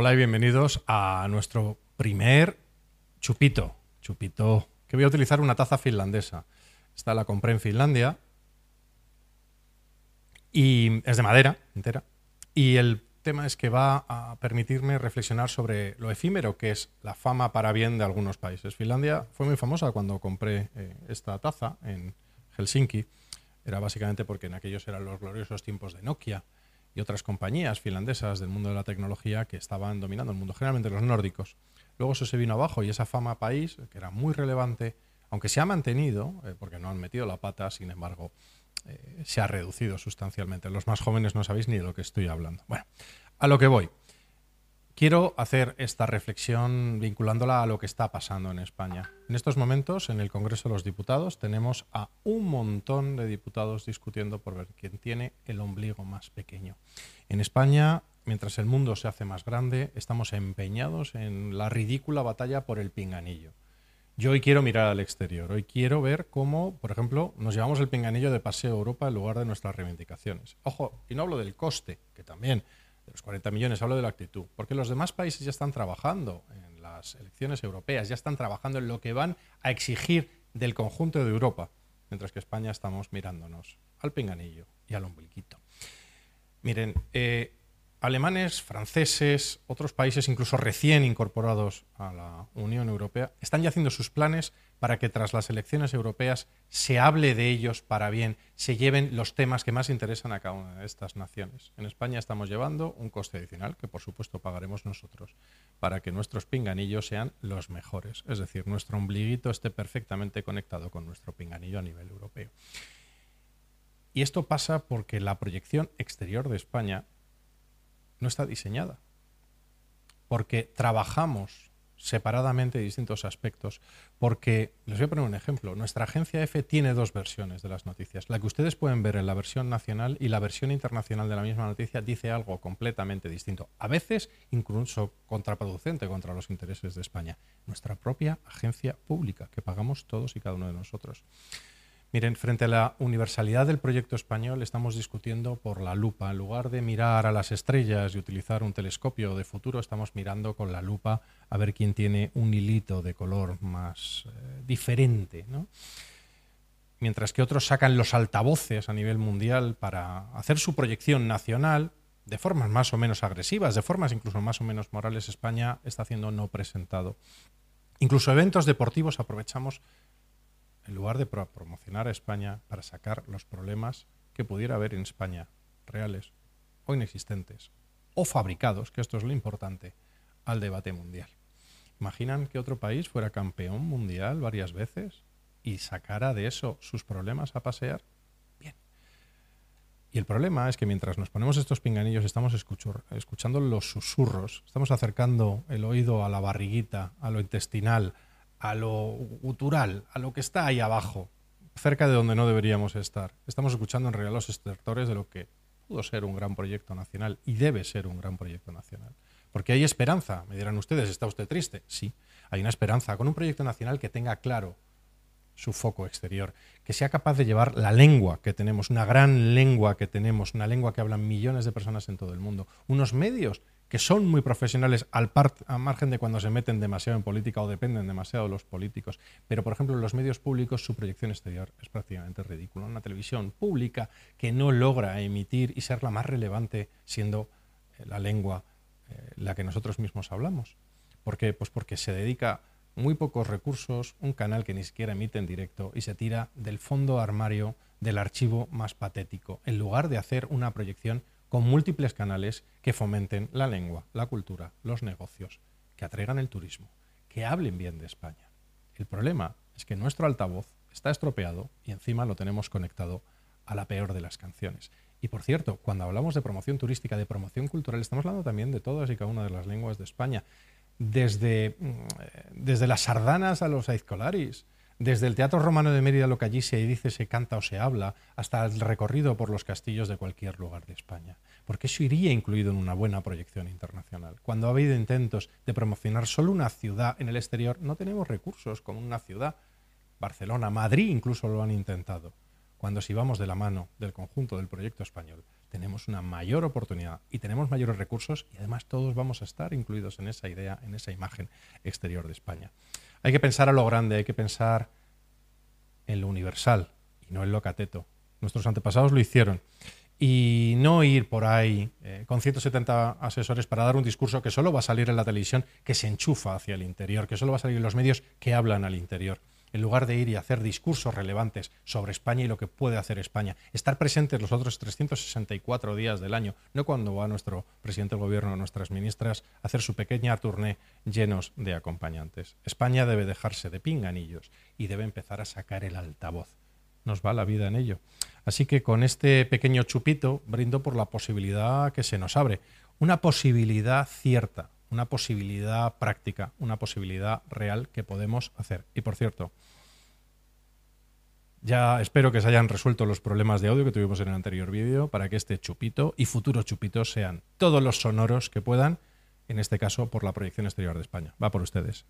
Hola y bienvenidos a nuestro primer chupito. Chupito, que voy a utilizar una taza finlandesa. Esta la compré en Finlandia y es de madera entera. Y el tema es que va a permitirme reflexionar sobre lo efímero que es la fama para bien de algunos países. Finlandia fue muy famosa cuando compré eh, esta taza en Helsinki. Era básicamente porque en aquellos eran los gloriosos tiempos de Nokia y otras compañías finlandesas del mundo de la tecnología que estaban dominando el mundo, generalmente los nórdicos. Luego eso se vino abajo y esa fama país, que era muy relevante, aunque se ha mantenido, eh, porque no han metido la pata, sin embargo, eh, se ha reducido sustancialmente. Los más jóvenes no sabéis ni de lo que estoy hablando. Bueno, a lo que voy. Quiero hacer esta reflexión vinculándola a lo que está pasando en España. En estos momentos, en el Congreso de los Diputados, tenemos a un montón de diputados discutiendo por ver quién tiene el ombligo más pequeño. En España, mientras el mundo se hace más grande, estamos empeñados en la ridícula batalla por el pinganillo. Yo hoy quiero mirar al exterior, hoy quiero ver cómo, por ejemplo, nos llevamos el pinganillo de paseo a Europa en lugar de nuestras reivindicaciones. Ojo, y no hablo del coste, que también de los 40 millones, hablo de la actitud, porque los demás países ya están trabajando en las elecciones europeas, ya están trabajando en lo que van a exigir del conjunto de Europa, mientras que España estamos mirándonos al pinganillo y al ombliquito. Miren, eh, alemanes, franceses, otros países incluso recién incorporados a la Unión Europea, están ya haciendo sus planes para que tras las elecciones europeas se hable de ellos para bien, se lleven los temas que más interesan a cada una de estas naciones. En España estamos llevando un coste adicional que por supuesto pagaremos nosotros para que nuestros pinganillos sean los mejores, es decir, nuestro ombliguito esté perfectamente conectado con nuestro pinganillo a nivel europeo. Y esto pasa porque la proyección exterior de España no está diseñada. Porque trabajamos separadamente distintos aspectos. Porque, les voy a poner un ejemplo, nuestra agencia EFE tiene dos versiones de las noticias. La que ustedes pueden ver en la versión nacional y la versión internacional de la misma noticia dice algo completamente distinto. A veces incluso contraproducente contra los intereses de España. Nuestra propia agencia pública, que pagamos todos y cada uno de nosotros. Miren, frente a la universalidad del proyecto español estamos discutiendo por la lupa. En lugar de mirar a las estrellas y utilizar un telescopio de futuro, estamos mirando con la lupa a ver quién tiene un hilito de color más eh, diferente. Mientras que otros sacan los altavoces a nivel mundial para hacer su proyección nacional, de formas más o menos agresivas, de formas incluso más o menos morales, España está haciendo no presentado. Incluso eventos deportivos aprovechamos en lugar de promocionar a España para sacar los problemas que pudiera haber en España, reales o inexistentes, o fabricados, que esto es lo importante, al debate mundial. ¿Imaginan que otro país fuera campeón mundial varias veces y sacara de eso sus problemas a pasear? Bien. Y el problema es que mientras nos ponemos estos pinganillos estamos escuchando los susurros, estamos acercando el oído a la barriguita, a lo intestinal, a lo gutural, a lo que está ahí abajo, cerca de donde no deberíamos estar. Estamos escuchando en realidad los estertores de lo que pudo ser un gran proyecto nacional y debe ser un gran proyecto nacional. Porque hay esperanza, me dirán ustedes, ¿está usted triste? Sí, hay una esperanza con un proyecto nacional que tenga claro su foco exterior, que sea capaz de llevar la lengua que tenemos, una gran lengua que tenemos, una lengua que hablan millones de personas en todo el mundo, unos medios que son muy profesionales al, margen de cuando se meten demasiado en política o dependen demasiado de los políticos. Pero, por ejemplo, en los medios públicos su proyección exterior es prácticamente ridícula. Una televisión pública que no logra emitir y ser la más relevante siendo eh, la lengua eh, la que nosotros mismos hablamos. ¿Por qué? Pues porque se dedica muy pocos recursos, un canal que ni siquiera emite en directo y se tira del fondo armario del archivo más patético, en lugar de hacer una proyección con múltiples canales que fomenten la lengua, la cultura, los negocios, que atraigan el turismo, que hablen bien de España. El problema es que nuestro altavoz está estropeado y encima lo tenemos conectado a la peor de las canciones. Y por cierto, cuando hablamos de promoción turística, de promoción cultural, estamos hablando también de todas y cada una de las lenguas de España, desde, mm, desde las sardanas a los aizcolaris, desde el Teatro Romano de Mérida, lo que allí se dice, se canta o se habla, hasta el recorrido por los castillos de cualquier lugar de España. Porque eso iría incluido en una buena proyección internacional. Cuando ha habido intentos de promocionar solo una ciudad en el exterior, no tenemos recursos como una ciudad. Barcelona, Madrid incluso lo han intentado. cuando si vamos de la mano del conjunto del proyecto español, tenemos una mayor oportunidad y tenemos mayores recursos y además todos vamos a estar incluidos en esa idea, en esa imagen exterior de España. Hay que pensar a lo grande, hay que pensar en lo universal y no en lo cateto. Nuestros antepasados lo hicieron. Y no ir por ahí eh, con 170 asesores para dar un discurso que solo va a salir en la televisión, que se enchufa hacia el interior, que solo va a salir en los medios que hablan al interior en lugar de ir y hacer discursos relevantes sobre España y lo que puede hacer España. Estar presentes los otros 364 días del año, no cuando va nuestro presidente del gobierno o nuestras ministras a hacer su pequeña tournée llenos de acompañantes. España debe dejarse de pinganillos y debe empezar a sacar el altavoz. Nos va la vida en ello. Así que con este pequeño chupito brindo por la posibilidad que se nos abre. Una posibilidad cierta, una posibilidad práctica, una posibilidad real que podemos hacer. Y por cierto, ya espero que se hayan resuelto los problemas de audio que tuvimos en el anterior vídeo para que este chupito y futuros chupitos sean todos los sonoros que puedan, en este caso por la proyección exterior de España. Va por ustedes.